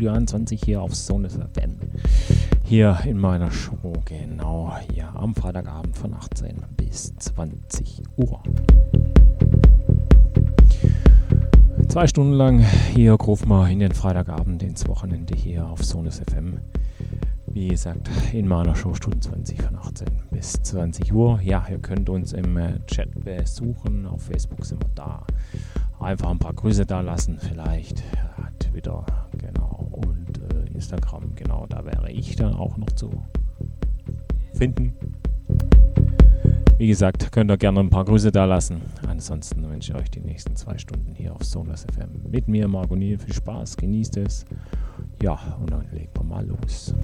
Studio 21 hier auf Sonus FM. Hier in meiner Show, genau hier am Freitagabend von 18 bis 20 Uhr. Zwei Stunden lang hier rufen wir in den Freitagabend ins Wochenende hier auf Sonus FM. Wie gesagt, in meiner Show Stunden 20 von 18 bis 20 Uhr. Ja, ihr könnt uns im äh, Chat besuchen. Auf Facebook sind wir da. Einfach ein paar Grüße da lassen, vielleicht. Twitter, Instagram, genau. Da wäre ich dann auch noch zu finden. Wie gesagt, könnt ihr gerne ein paar Grüße da lassen. Ansonsten wünsche ich euch die nächsten zwei Stunden hier auf Sonas FM mit mir, Marco Niel. Viel Spaß, genießt es. Ja, und dann legen wir mal los.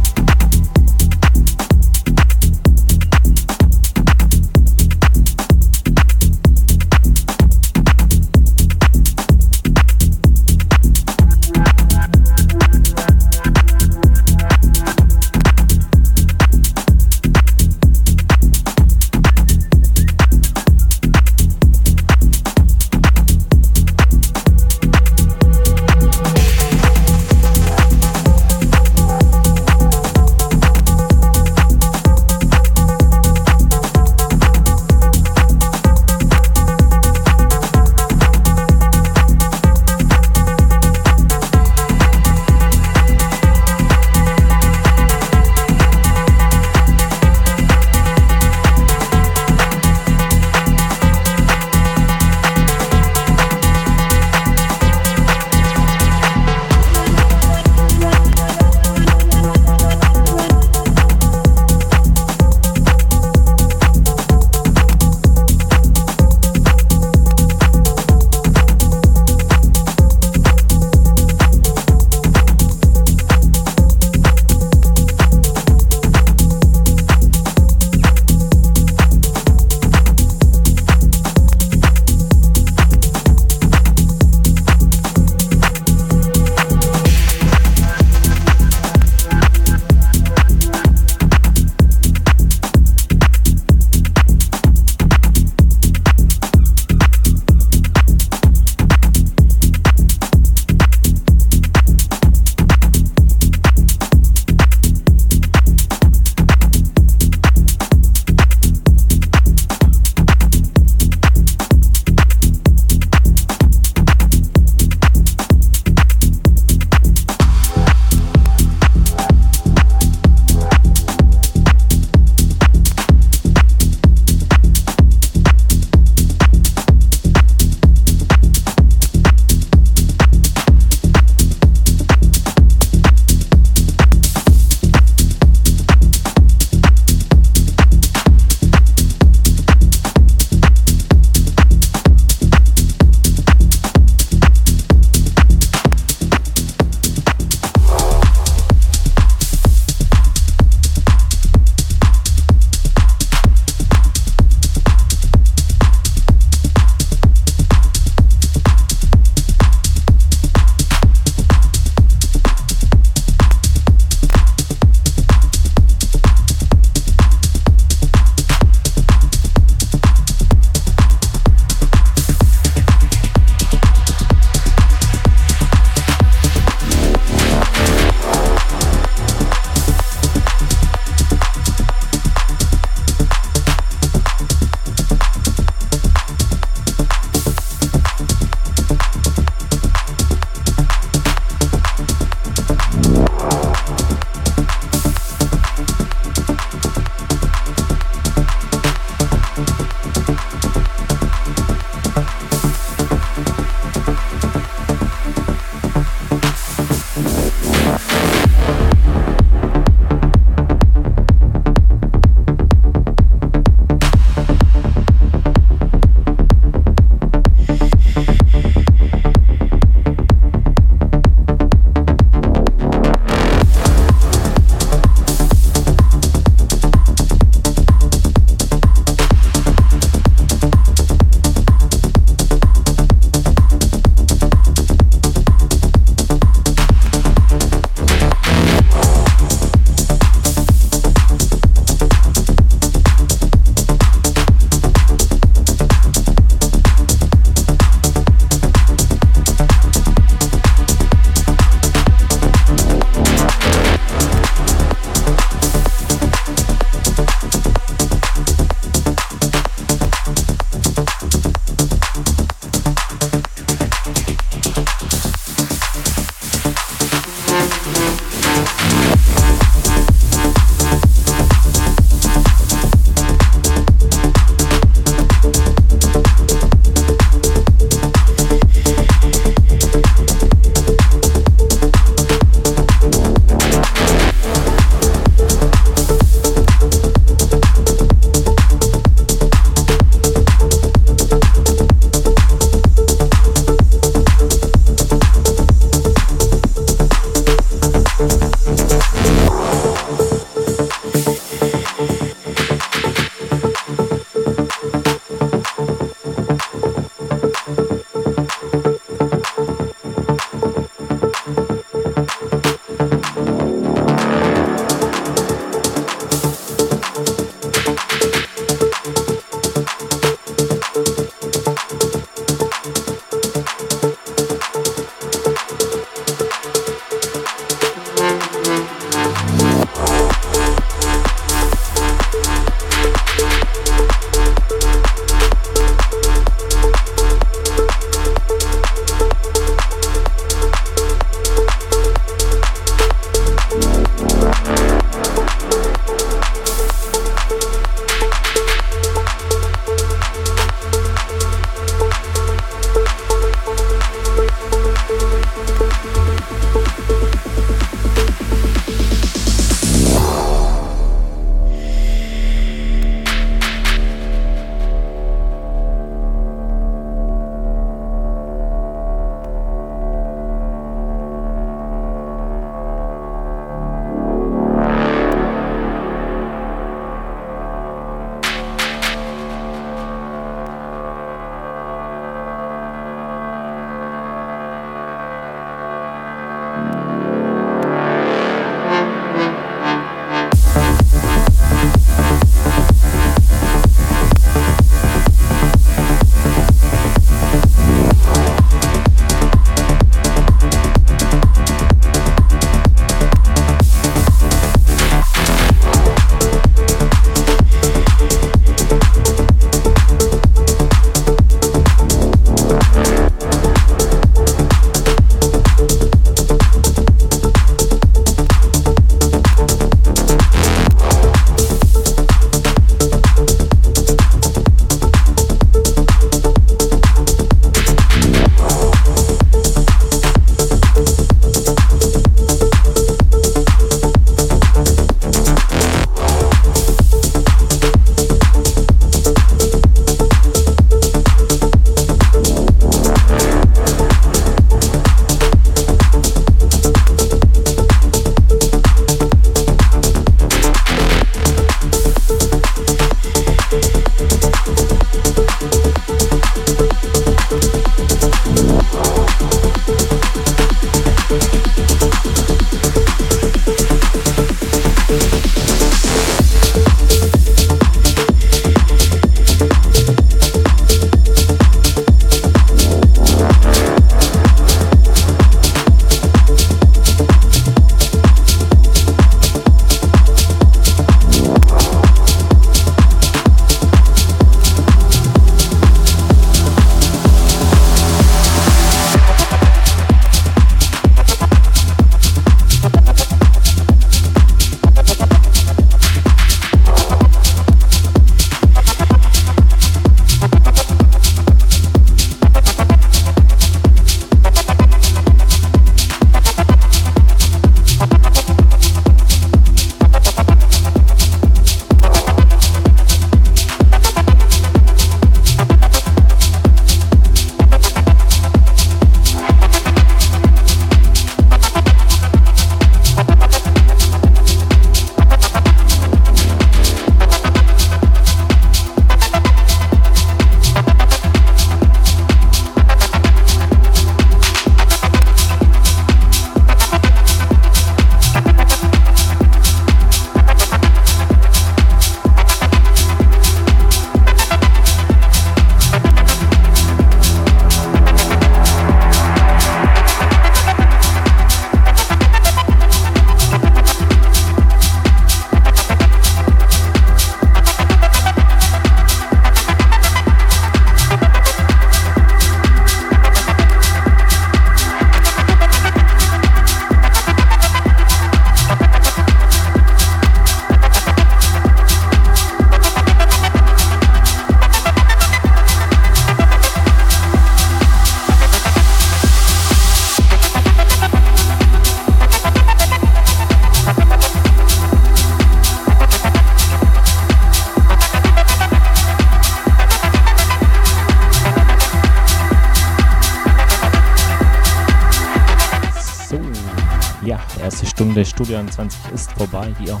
Studio 21 ist vorbei hier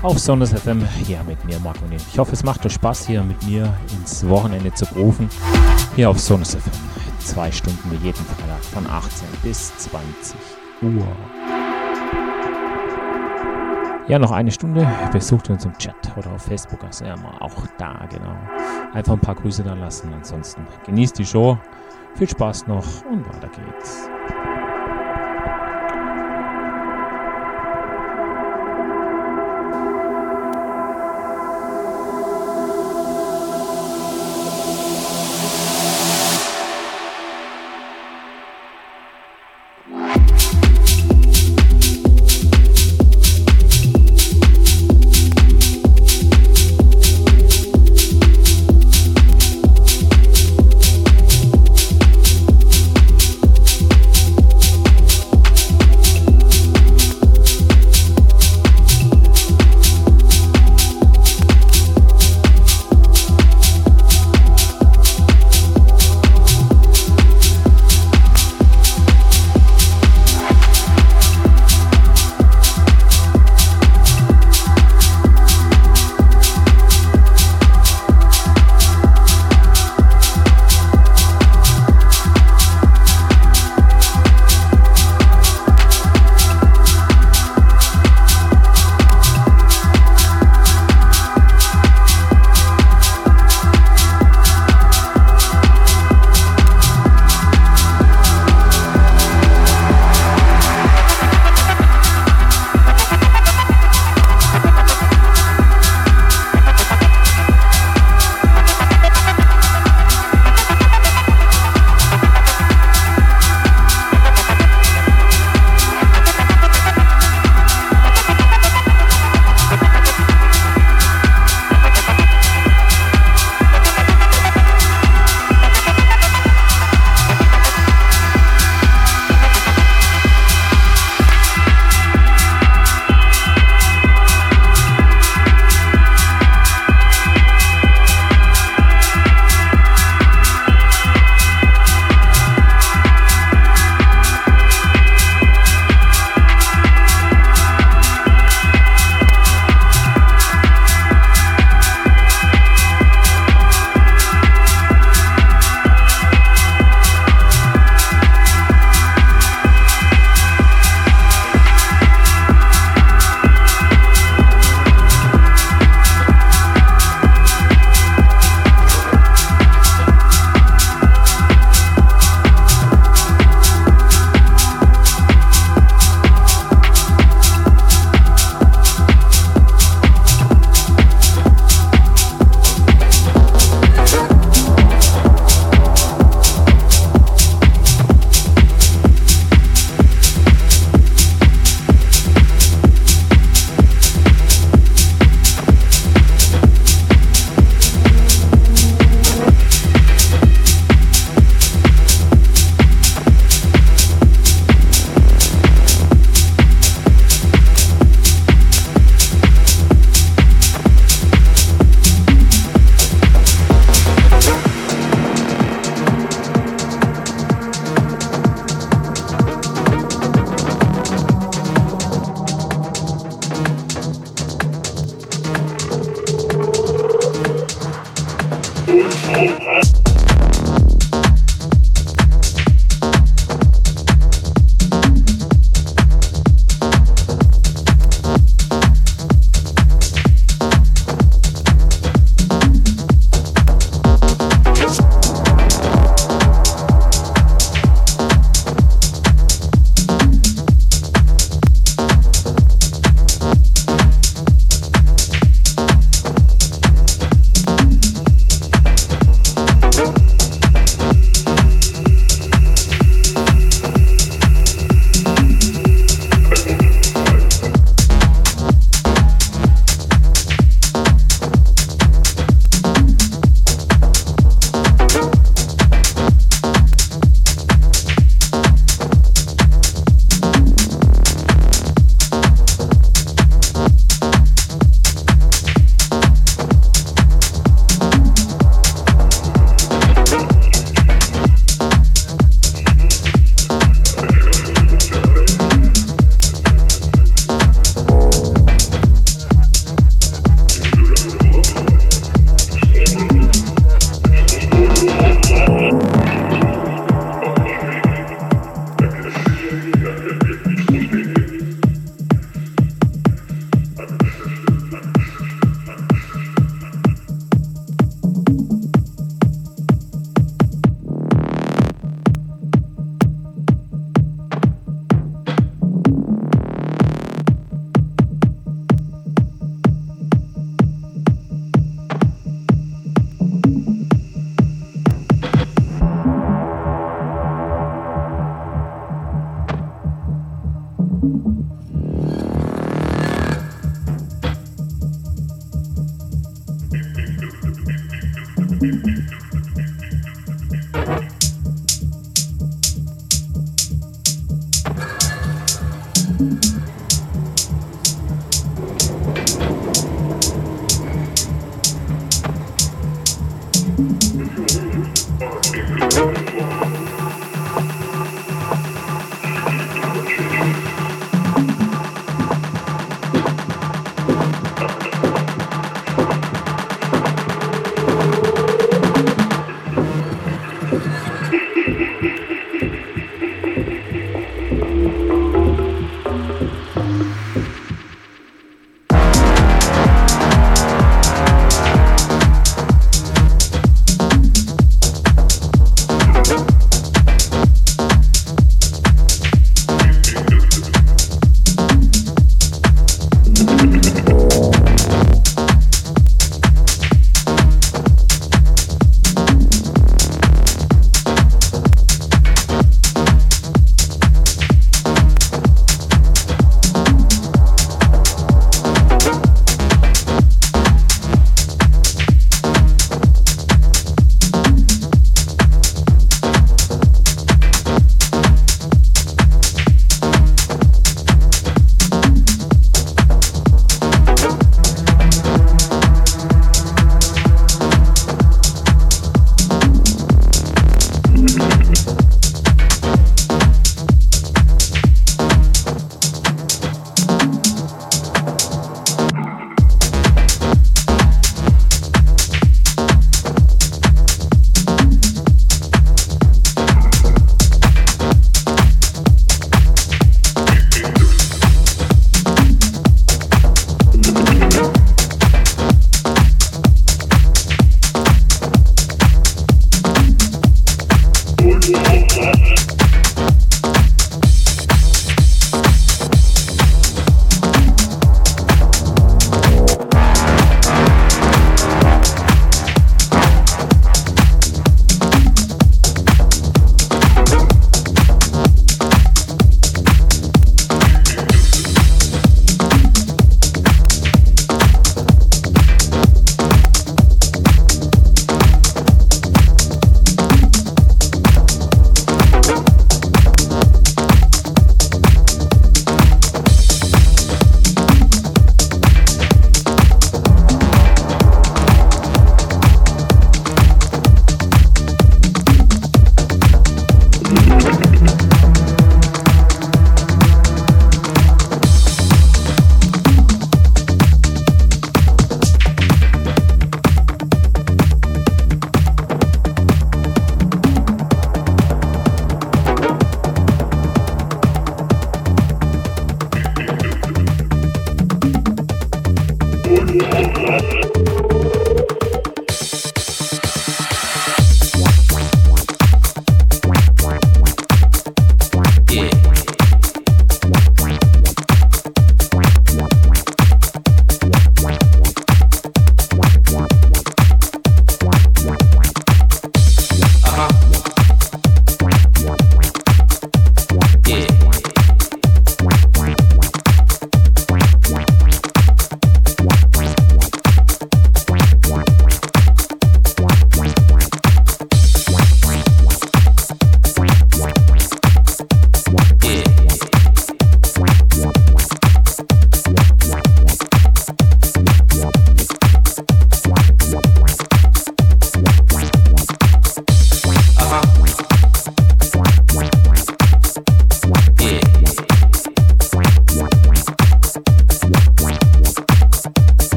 auf Sonnes FM. Hier mit mir, Marco Nehm. Ich hoffe, es macht euch Spaß, hier mit mir ins Wochenende zu rufen. Hier auf Sonnes FM. Zwei Stunden wie jeden Freitag von 18 bis 20 Uhr. Ja, noch eine Stunde. Besucht uns im Chat oder auf Facebook. Also ja, auch da, genau. Einfach ein paar Grüße da lassen. Ansonsten genießt die Show. Viel Spaß noch und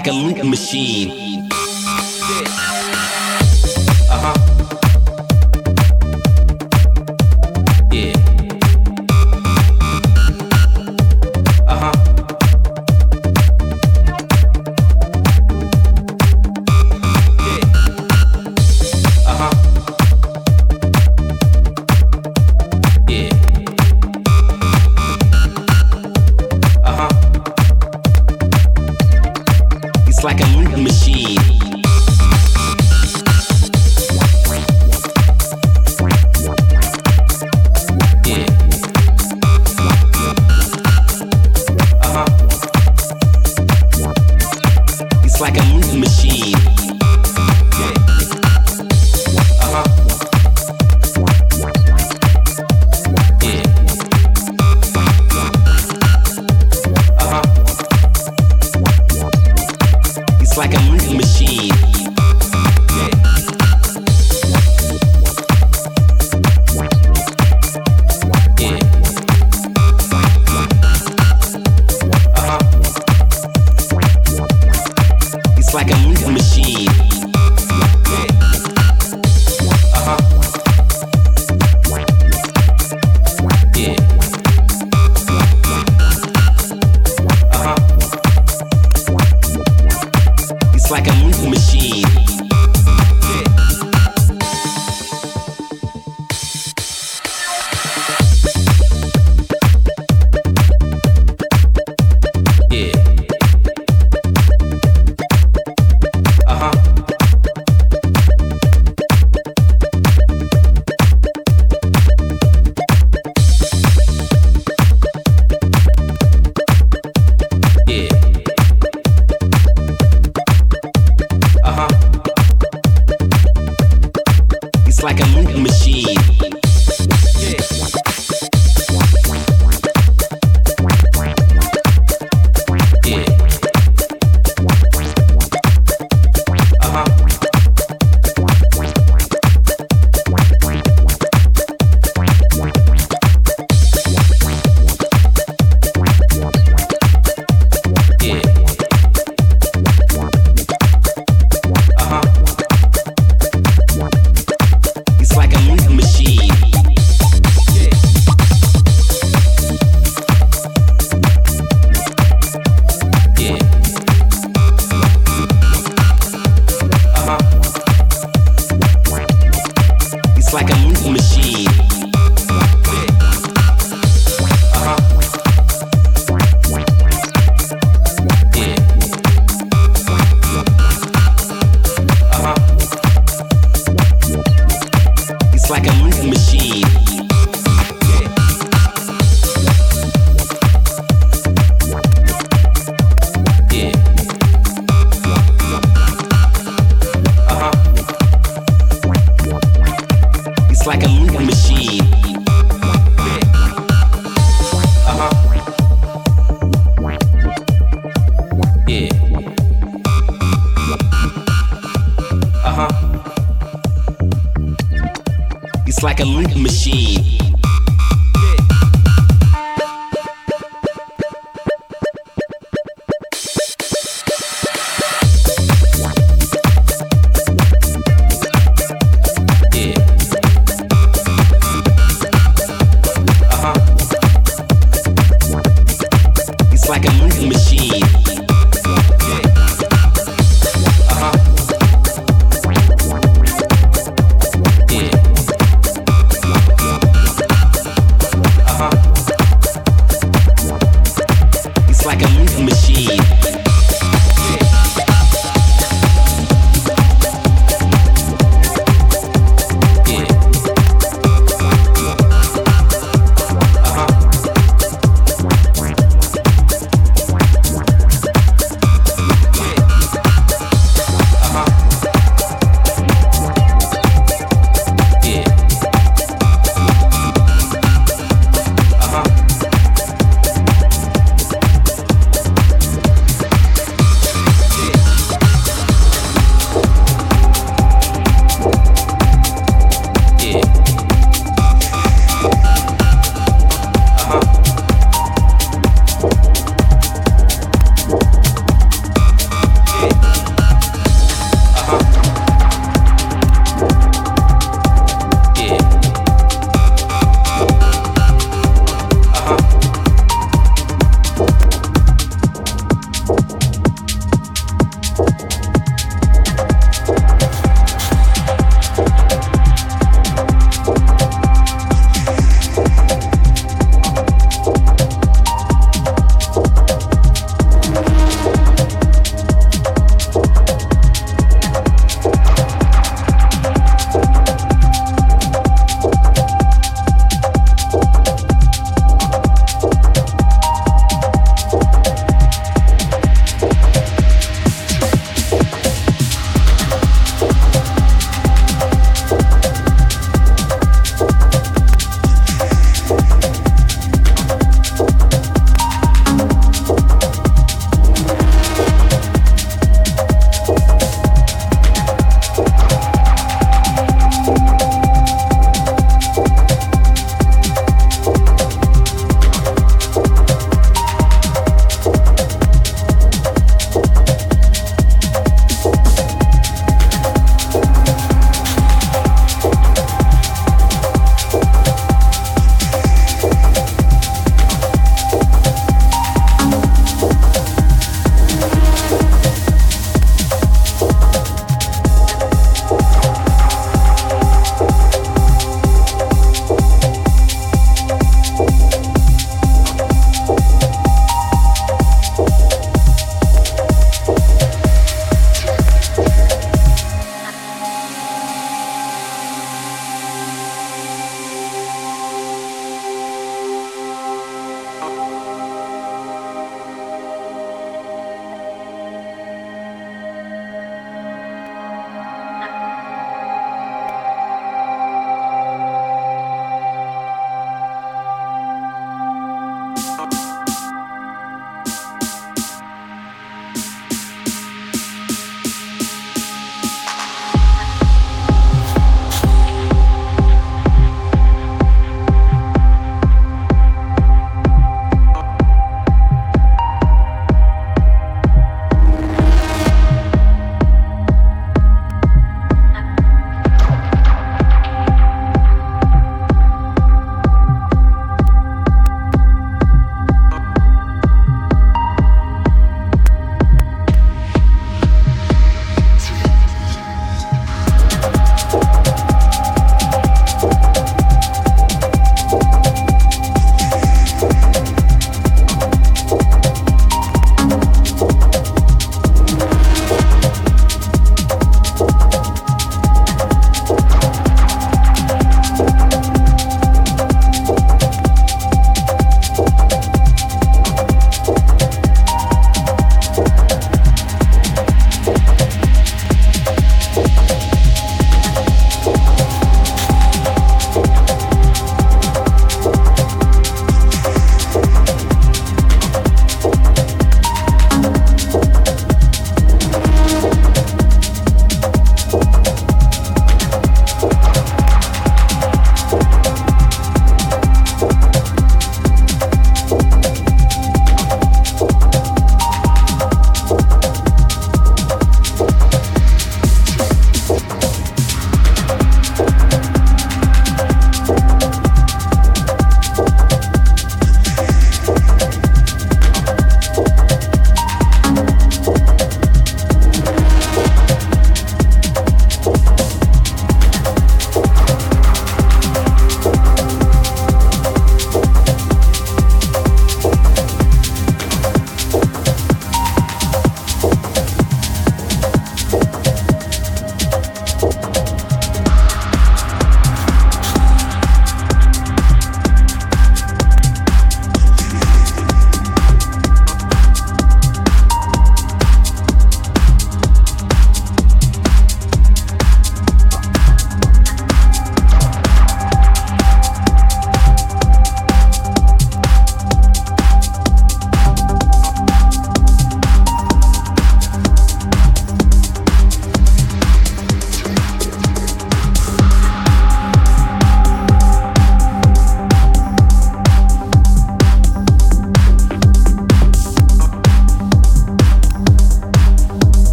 like a loop machine.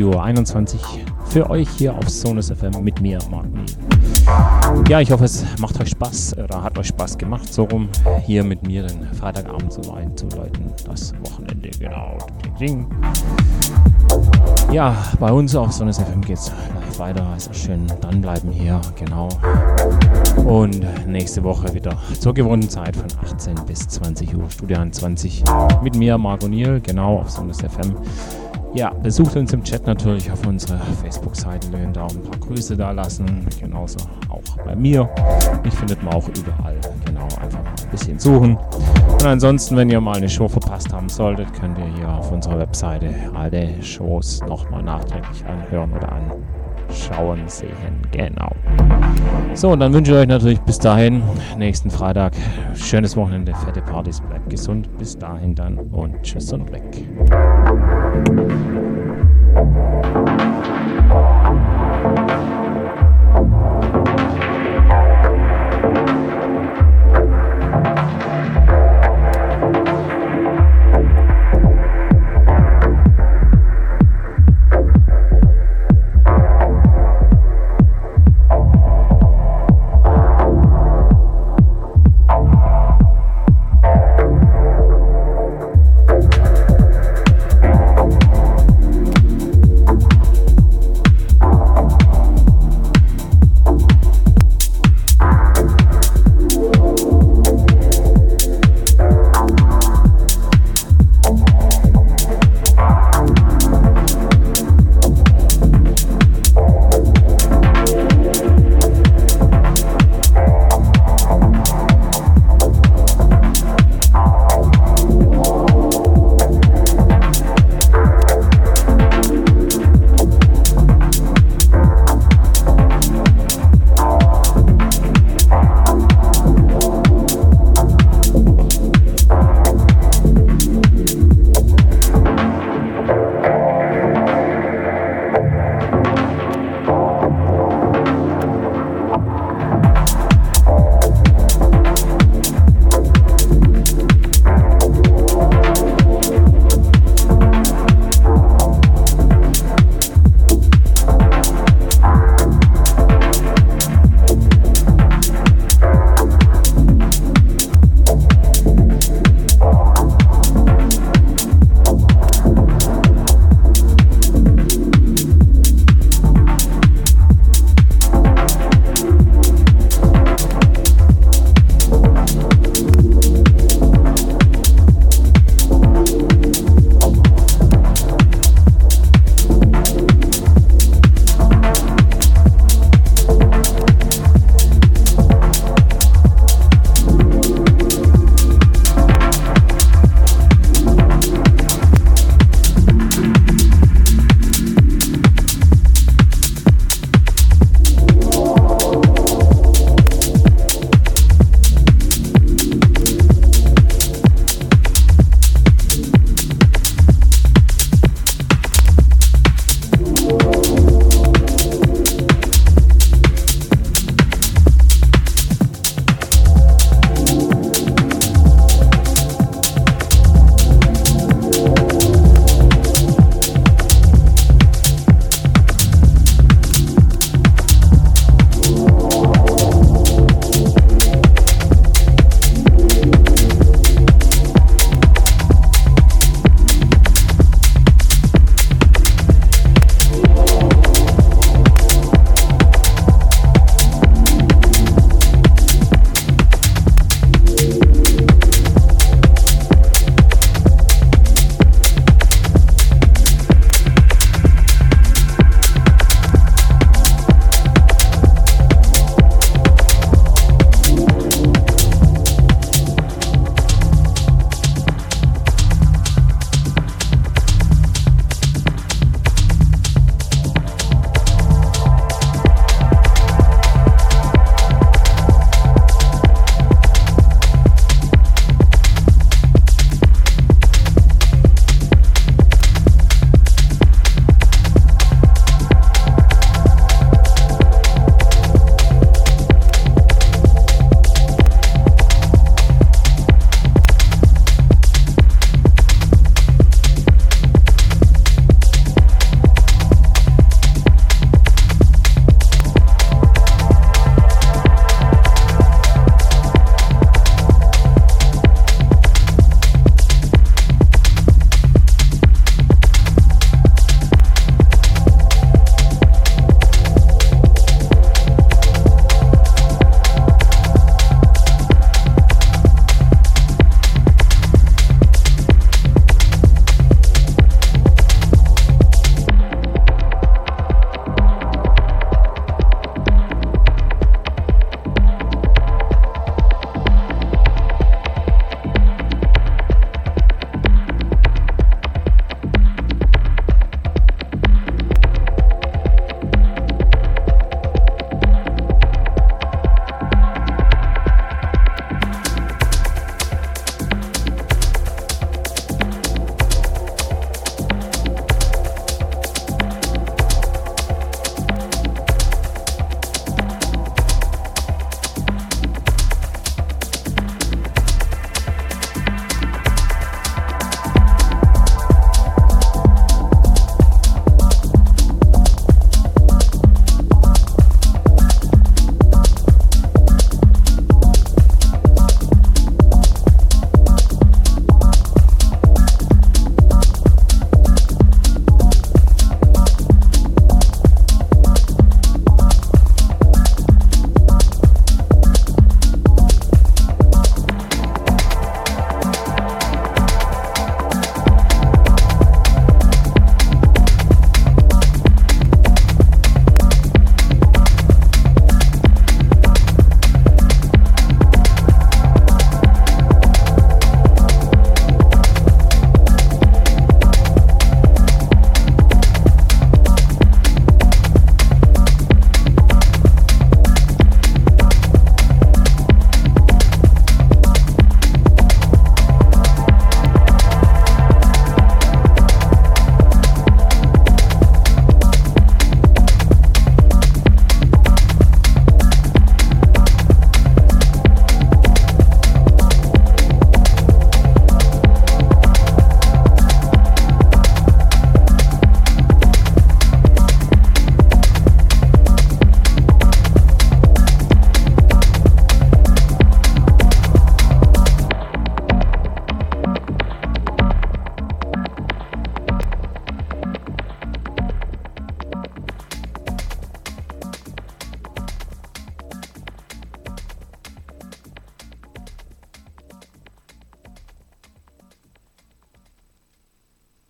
Studio 21 für euch hier auf Sonus FM mit mir, Mark Ja, ich hoffe, es macht euch Spaß oder hat euch Spaß gemacht, so rum hier mit mir den Freitagabend so einzuleiten. Das Wochenende, genau. Ja, bei uns auf Sonnes FM geht es live weiter. Also schön dranbleiben hier, genau. Und nächste Woche wieder zur gewohnten Zeit von 18 bis 20 Uhr, Studio 21 mit mir, Marco Niel, genau auf Sonnes FM. Ja, besucht uns im Chat natürlich auf unserer Facebook-Seite, da auch ein paar Grüße da lassen, genauso auch bei mir. Mich findet man auch überall, genau, einfach mal ein bisschen suchen. Und ansonsten, wenn ihr mal eine Show verpasst haben solltet, könnt ihr hier auf unserer Webseite alle Shows nochmal nachträglich anhören oder anschauen, sehen, genau. So, und dann wünsche ich euch natürlich bis dahin, nächsten Freitag, schönes Wochenende, fette Partys, bleibt gesund, bis dahin dann und tschüss und weg.